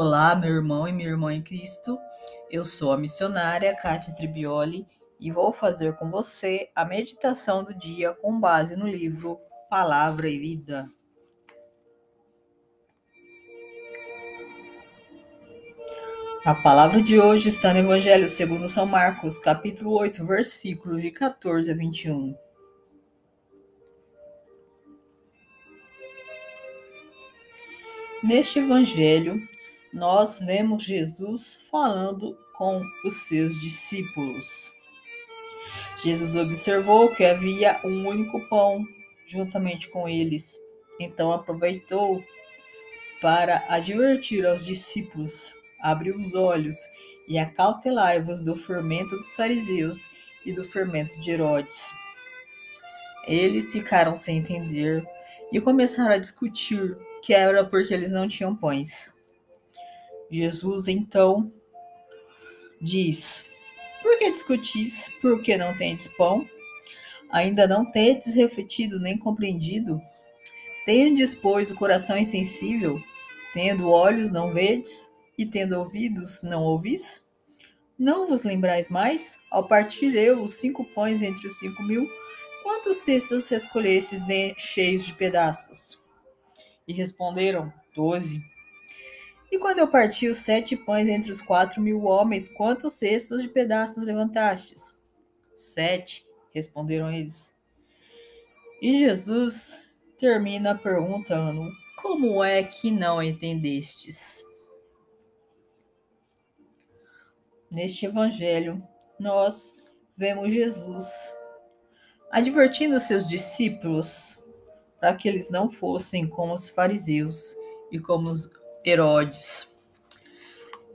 Olá, meu irmão e minha irmã em Cristo. Eu sou a missionária Kátia Tribioli e vou fazer com você a meditação do dia com base no livro Palavra e Vida. A palavra de hoje está no Evangelho segundo São Marcos, capítulo 8, versículos de 14 a 21. Neste evangelho, nós vemos Jesus falando com os seus discípulos. Jesus observou que havia um único pão juntamente com eles, então aproveitou para advertir aos discípulos: abriu os olhos e acautelai-vos do fermento dos fariseus e do fermento de Herodes. Eles ficaram sem entender e começaram a discutir que era porque eles não tinham pães. Jesus então diz: Por que discutis? Porque não tendes pão? Ainda não tendes refletido nem compreendido? Tendes, pois, o coração insensível? Tendo olhos, não vedes? E tendo ouvidos, não ouvis? Não vos lembrais mais? Ao partir eu os cinco pães entre os cinco mil, quantos cestos escolhestes cheios de pedaços? E responderam: Doze. E quando eu parti os sete pães entre os quatro mil homens, quantos cestos de pedaços levantastes? Sete, responderam eles. E Jesus termina perguntando: Como é que não entendestes? Neste evangelho, nós vemos Jesus advertindo seus discípulos para que eles não fossem como os fariseus e como os Herodes.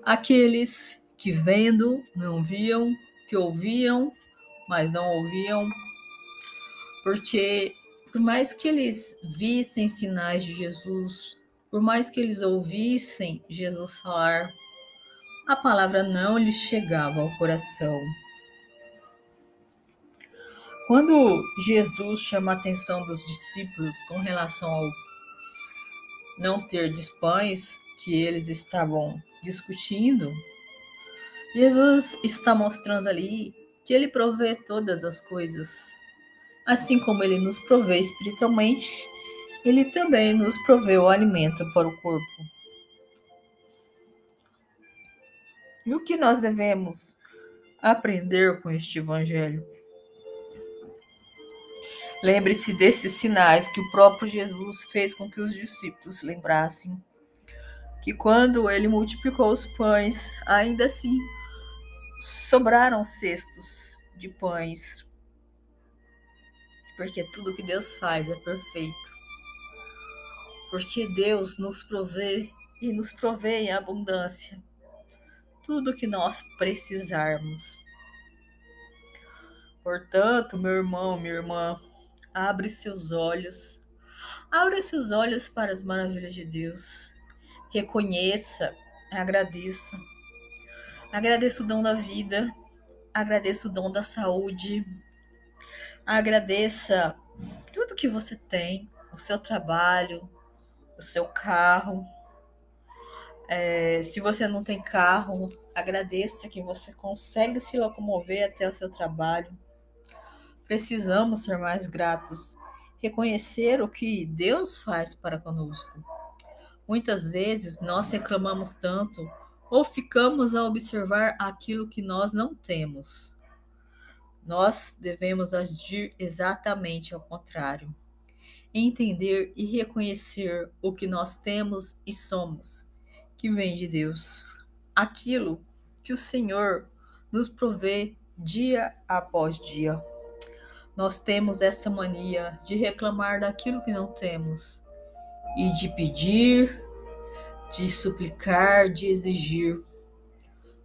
Aqueles que vendo não viam, que ouviam, mas não ouviam, porque por mais que eles vissem sinais de Jesus, por mais que eles ouvissem Jesus falar, a palavra não lhes chegava ao coração. Quando Jesus chama a atenção dos discípulos com relação ao não ter pães que eles estavam discutindo, Jesus está mostrando ali que ele provê todas as coisas. Assim como ele nos provê espiritualmente, ele também nos provê o alimento para o corpo. E o que nós devemos aprender com este evangelho? Lembre-se desses sinais que o próprio Jesus fez com que os discípulos lembrassem que quando ele multiplicou os pães, ainda assim sobraram cestos de pães. Porque tudo que Deus faz é perfeito. Porque Deus nos provê e nos provê em abundância tudo que nós precisarmos. Portanto, meu irmão, minha irmã, Abre seus olhos. Abra seus olhos para as maravilhas de Deus. Reconheça, agradeça. Agradeça o dom da vida. Agradeça o dom da saúde. Agradeça tudo que você tem, o seu trabalho, o seu carro. É, se você não tem carro, agradeça que você consegue se locomover até o seu trabalho. Precisamos ser mais gratos, reconhecer o que Deus faz para conosco. Muitas vezes nós reclamamos tanto ou ficamos a observar aquilo que nós não temos. Nós devemos agir exatamente ao contrário. Entender e reconhecer o que nós temos e somos, que vem de Deus. Aquilo que o Senhor nos provê dia após dia. Nós temos essa mania de reclamar daquilo que não temos e de pedir, de suplicar, de exigir.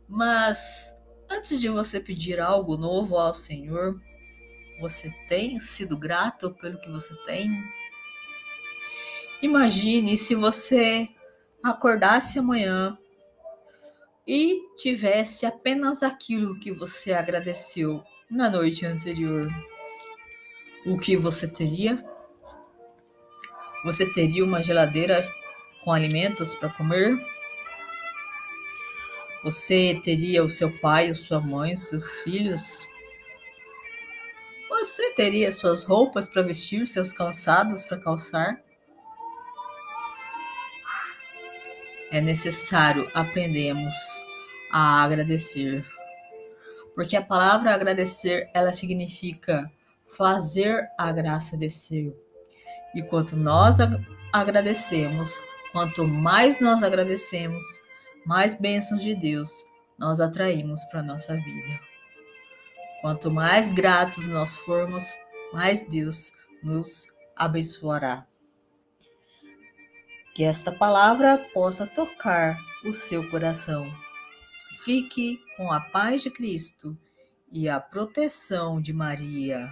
Mas antes de você pedir algo novo ao Senhor, você tem sido grato pelo que você tem? Imagine se você acordasse amanhã e tivesse apenas aquilo que você agradeceu na noite anterior o que você teria? Você teria uma geladeira com alimentos para comer? Você teria o seu pai, sua mãe, seus filhos? Você teria suas roupas para vestir, seus calçados para calçar? É necessário aprendermos a agradecer. Porque a palavra agradecer, ela significa fazer a graça descer. E quanto nós agradecemos, quanto mais nós agradecemos, mais bênçãos de Deus nós atraímos para nossa vida. Quanto mais gratos nós formos, mais Deus nos abençoará. Que esta palavra possa tocar o seu coração. Fique com a paz de Cristo e a proteção de Maria.